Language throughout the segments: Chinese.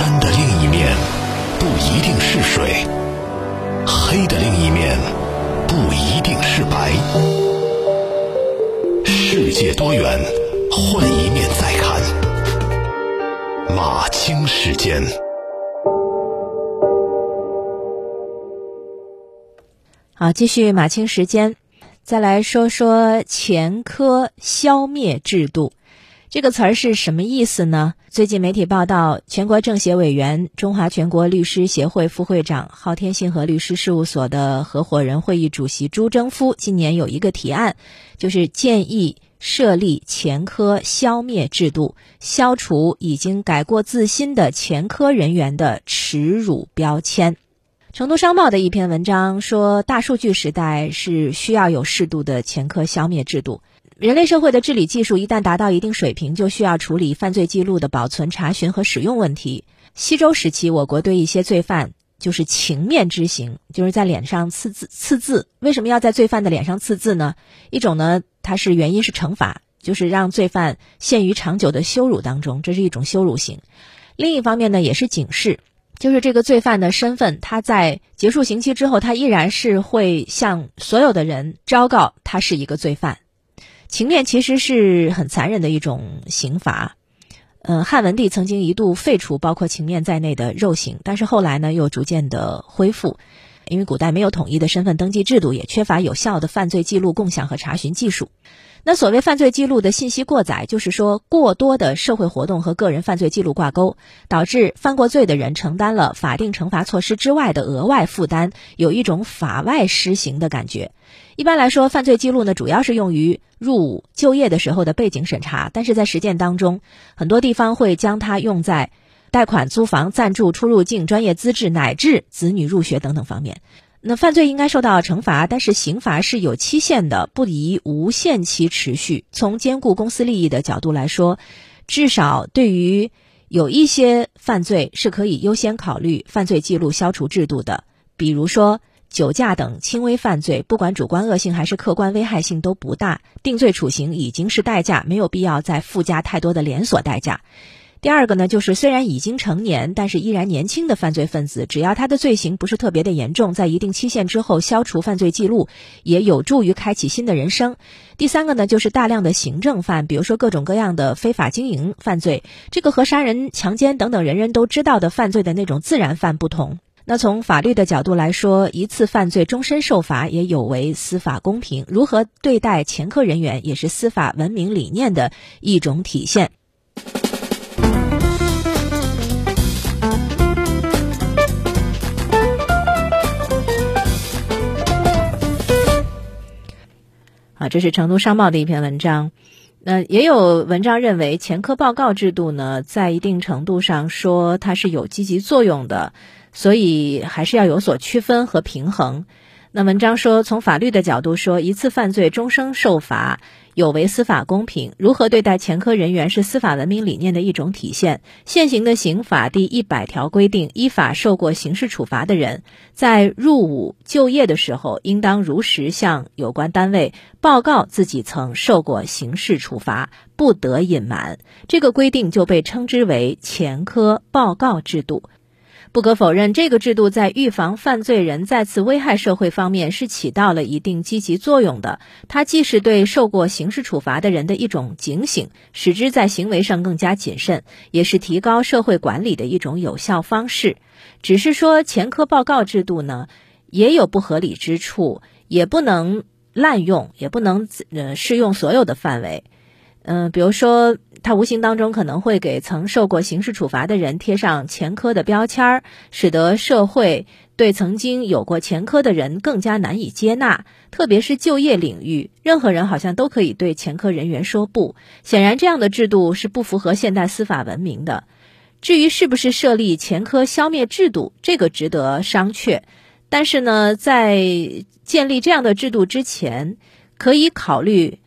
山的另一面不一定是水，黑的另一面不一定是白。世界多元，换一面再看。马清时间。好，继续马清时间，再来说说前科消灭制度。这个词儿是什么意思呢？最近媒体报道，全国政协委员、中华全国律师协会副会长、昊天信和律师事务所的合伙人会议主席朱征夫今年有一个提案，就是建议设立前科消灭制度，消除已经改过自新的前科人员的耻辱标签。成都商报的一篇文章说，大数据时代是需要有适度的前科消灭制度。人类社会的治理技术一旦达到一定水平，就需要处理犯罪记录的保存、查询和使用问题。西周时期，我国对一些罪犯就是情面之刑，就是在脸上刺字。刺字为什么要在罪犯的脸上刺字呢？一种呢，它是原因是惩罚，就是让罪犯陷于长久的羞辱当中，这是一种羞辱刑。另一方面呢，也是警示。就是这个罪犯的身份，他在结束刑期之后，他依然是会向所有的人昭告他是一个罪犯。情面其实是很残忍的一种刑罚。嗯，汉文帝曾经一度废除包括情面在内的肉刑，但是后来呢又逐渐的恢复，因为古代没有统一的身份登记制度，也缺乏有效的犯罪记录共享和查询技术。那所谓犯罪记录的信息过载，就是说过多的社会活动和个人犯罪记录挂钩，导致犯过罪的人承担了法定惩罚措施之外的额外负担，有一种法外施行的感觉。一般来说，犯罪记录呢主要是用于入伍、就业的时候的背景审查，但是在实践当中，很多地方会将它用在贷款、租房、暂住、出入境、专业资质乃至子女入学等等方面。那犯罪应该受到惩罚，但是刑罚是有期限的，不宜无限期持续。从兼顾公司利益的角度来说，至少对于有一些犯罪是可以优先考虑犯罪记录消除制度的，比如说酒驾等轻微犯罪，不管主观恶性还是客观危害性都不大，定罪处刑已经是代价，没有必要再附加太多的连锁代价。第二个呢，就是虽然已经成年，但是依然年轻的犯罪分子，只要他的罪行不是特别的严重，在一定期限之后消除犯罪记录，也有助于开启新的人生。第三个呢，就是大量的行政犯，比如说各种各样的非法经营犯罪，这个和杀人、强奸等等人人都知道的犯罪的那种自然犯不同。那从法律的角度来说，一次犯罪终身受罚也有违司法公平。如何对待前科人员，也是司法文明理念的一种体现。啊，这是成都商报的一篇文章。那也有文章认为，前科报告制度呢，在一定程度上说它是有积极作用的，所以还是要有所区分和平衡。那文章说，从法律的角度说，一次犯罪终生受罚有违司法公平。如何对待前科人员是司法文明理念的一种体现。现行的刑法第一百条规定，依法受过刑事处罚的人，在入伍就业的时候，应当如实向有关单位报告自己曾受过刑事处罚，不得隐瞒。这个规定就被称之为前科报告制度。不可否认，这个制度在预防犯罪人再次危害社会方面是起到了一定积极作用的。它既是对受过刑事处罚的人的一种警醒，使之在行为上更加谨慎，也是提高社会管理的一种有效方式。只是说，前科报告制度呢，也有不合理之处，也不能滥用，也不能呃适用所有的范围。嗯，比如说。他无形当中可能会给曾受过刑事处罚的人贴上前科的标签儿，使得社会对曾经有过前科的人更加难以接纳。特别是就业领域，任何人好像都可以对前科人员说不。显然，这样的制度是不符合现代司法文明的。至于是不是设立前科消灭制度，这个值得商榷。但是呢，在建立这样的制度之前，可以考虑。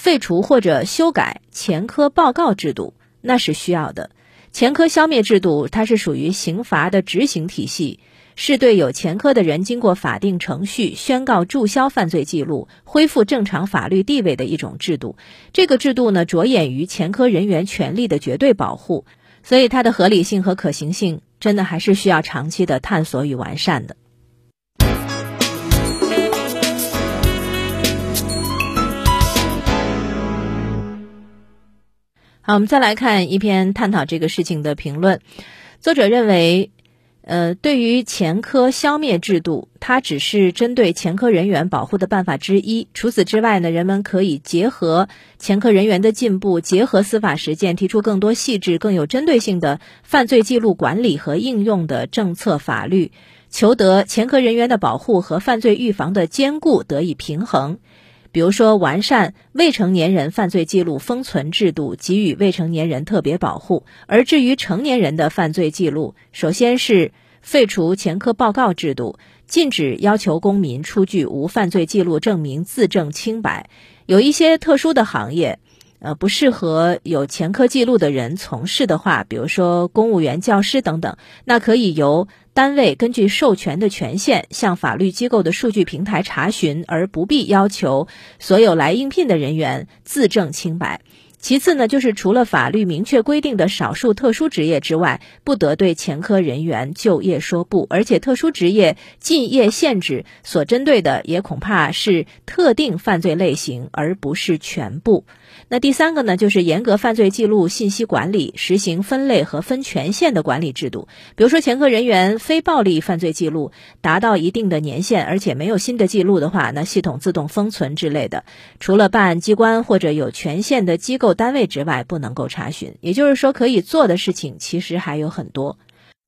废除或者修改前科报告制度，那是需要的。前科消灭制度，它是属于刑罚的执行体系，是对有前科的人经过法定程序宣告注销犯罪记录、恢复正常法律地位的一种制度。这个制度呢，着眼于前科人员权利的绝对保护。所以它的合理性和可行性真的还是需要长期的探索与完善的。好，我们再来看一篇探讨这个事情的评论。作者认为，呃，对于前科消灭制度，它只是针对前科人员保护的办法之一。除此之外呢，人们可以结合前科人员的进步，结合司法实践，提出更多细致、更有针对性的犯罪记录管理和应用的政策法律，求得前科人员的保护和犯罪预防的兼顾得以平衡。比如说，完善未成年人犯罪记录封存制度，给予未成年人特别保护；而至于成年人的犯罪记录，首先是废除前科报告制度，禁止要求公民出具无犯罪记录证明自证清白。有一些特殊的行业，呃，不适合有前科记录的人从事的话，比如说公务员、教师等等，那可以由。单位根据授权的权限向法律机构的数据平台查询，而不必要求所有来应聘的人员自证清白。其次呢，就是除了法律明确规定的少数特殊职业之外，不得对前科人员就业说不。而且，特殊职业禁业限制所针对的也恐怕是特定犯罪类型，而不是全部。那第三个呢，就是严格犯罪记录信息管理，实行分类和分权限的管理制度。比如说，前科人员非暴力犯罪记录达到一定的年限，而且没有新的记录的话，那系统自动封存之类的，除了办案机关或者有权限的机构单位之外，不能够查询。也就是说，可以做的事情其实还有很多。